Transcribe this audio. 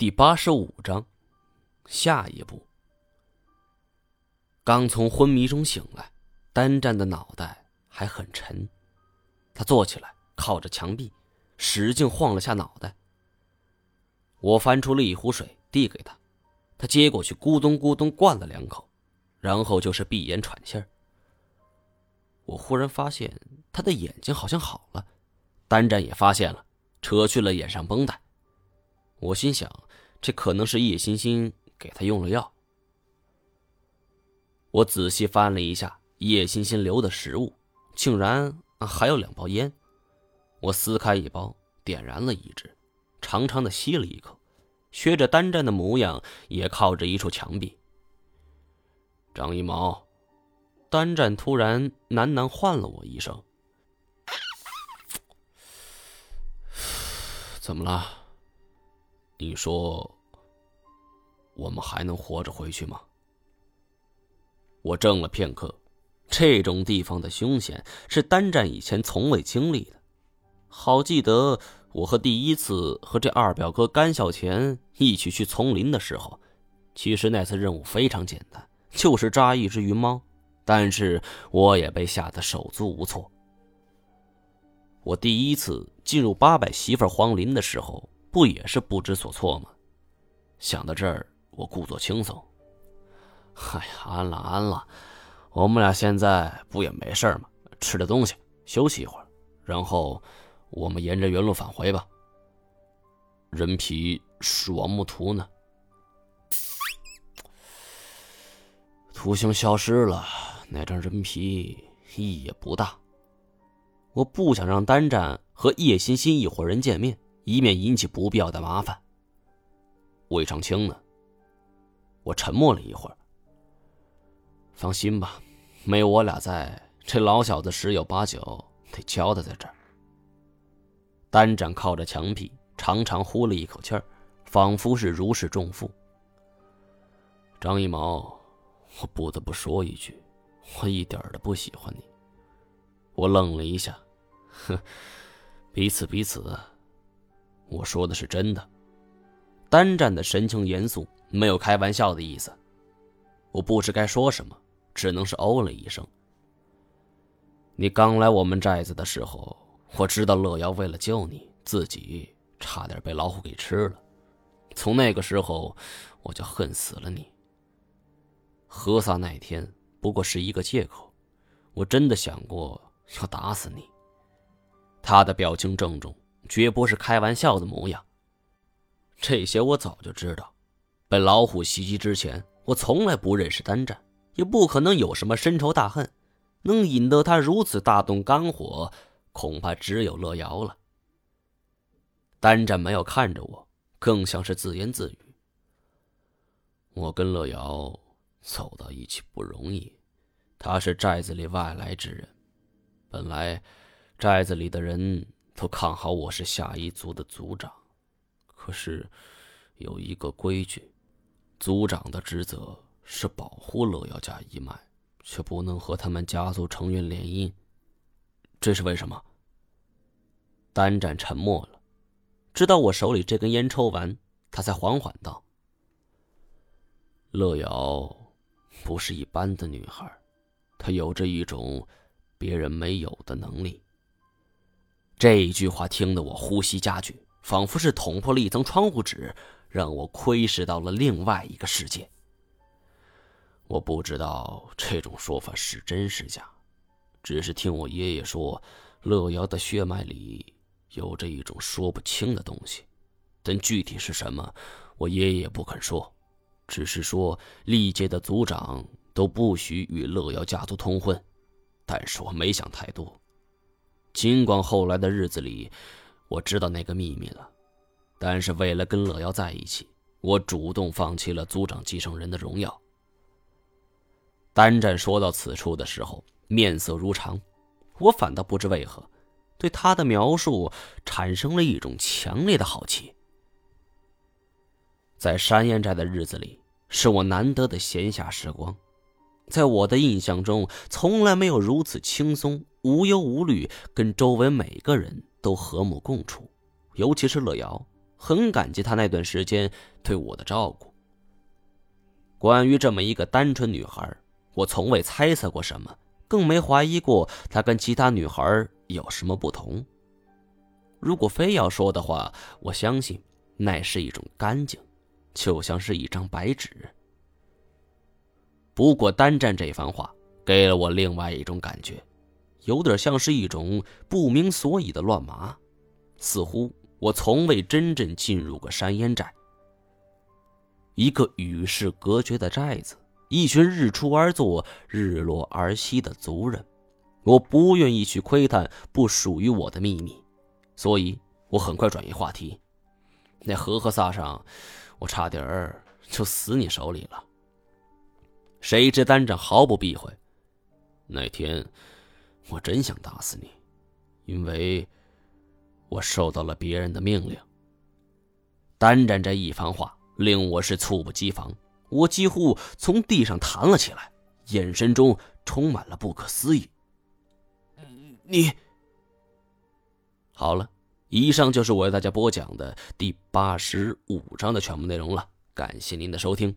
第八十五章，下一步。刚从昏迷中醒来，单战的脑袋还很沉。他坐起来，靠着墙壁，使劲晃了下脑袋。我翻出了一壶水，递给他，他接过去，咕咚咕咚灌了两口，然后就是闭眼喘气儿。我忽然发现他的眼睛好像好了，单战也发现了，扯去了眼上绷带。我心想。这可能是叶欣欣给他用了药。我仔细翻了一下叶欣欣留的食物，竟然还有两包烟。我撕开一包，点燃了一支，长长的吸了一口，学着单战的模样，也靠着一处墙壁。张一毛，单战突然喃喃唤了我一声：“ 怎么了？”你说，我们还能活着回去吗？我怔了片刻，这种地方的凶险是单战以前从未经历的。好记得我和第一次和这二表哥甘孝乾一起去丛林的时候，其实那次任务非常简单，就是抓一只云猫，但是我也被吓得手足无措。我第一次进入八百媳妇荒林的时候。不也是不知所措吗？想到这儿，我故作轻松。哎呀，安了安了，我们俩现在不也没事吗？吃点东西，休息一会儿，然后我们沿着原路返回吧。人皮是王木图呢？图形消失了，那张人皮意义也不大。我不想让单战和叶欣欣一伙人见面。以免引起不必要的麻烦。魏长青呢？我沉默了一会儿。放心吧，没有我俩在，这老小子十有八九得交代在这儿。单展靠着墙壁，长长呼了一口气儿，仿佛是如释重负。张一毛，我不得不说一句，我一点都不喜欢你。我愣了一下，哼，彼此彼此。我说的是真的。单战的神情严肃，没有开玩笑的意思。我不知该说什么，只能是哦了一声。你刚来我们寨子的时候，我知道乐瑶为了救你，自己差点被老虎给吃了。从那个时候，我就恨死了你。何萨那天不过是一个借口，我真的想过要打死你。他的表情郑重。绝不是开玩笑的模样。这些我早就知道。被老虎袭击之前，我从来不认识单战，也不可能有什么深仇大恨，能引得他如此大动肝火，恐怕只有乐瑶了。单战没有看着我，更像是自言自语：“我跟乐瑶走到一起不容易，他是寨子里外来之人，本来寨子里的人。”都看好我是下一族的族长，可是有一个规矩，族长的职责是保护乐瑶家一脉，却不能和他们家族成员联姻。这是为什么？单战沉默了，直到我手里这根烟抽完，他才缓缓道：“乐瑶不是一般的女孩，她有着一种别人没有的能力。”这一句话听得我呼吸加剧，仿佛是捅破了一层窗户纸，让我窥视到了另外一个世界。我不知道这种说法是真是假，只是听我爷爷说，乐瑶的血脉里有着一种说不清的东西，但具体是什么，我爷爷也不肯说，只是说历届的族长都不许与乐瑶家族通婚。但是我没想太多。尽管后来的日子里，我知道那个秘密了，但是为了跟乐瑶在一起，我主动放弃了族长继承人的荣耀。单战说到此处的时候，面色如常，我反倒不知为何，对他的描述产生了一种强烈的好奇。在山岩寨的日子里，是我难得的闲暇时光。在我的印象中，从来没有如此轻松、无忧无虑，跟周围每个人都和睦共处。尤其是乐瑶，很感激他那段时间对我的照顾。关于这么一个单纯女孩，我从未猜测过什么，更没怀疑过她跟其他女孩有什么不同。如果非要说的话，我相信那是一种干净，就像是一张白纸。不过单战这番话给了我另外一种感觉，有点像是一种不明所以的乱麻，似乎我从未真正进入过山烟寨。一个与世隔绝的寨子，一群日出而作、日落而息的族人，我不愿意去窥探不属于我的秘密，所以我很快转移话题。那和和萨上，我差点儿就死你手里了。谁知单战毫不避讳。那天，我真想打死你，因为我受到了别人的命令。单战这一番话。令我是猝不及防，我几乎从地上弹了起来，眼神中充满了不可思议。你，好了，以上就是我为大家播讲的第八十五章的全部内容了，感谢您的收听。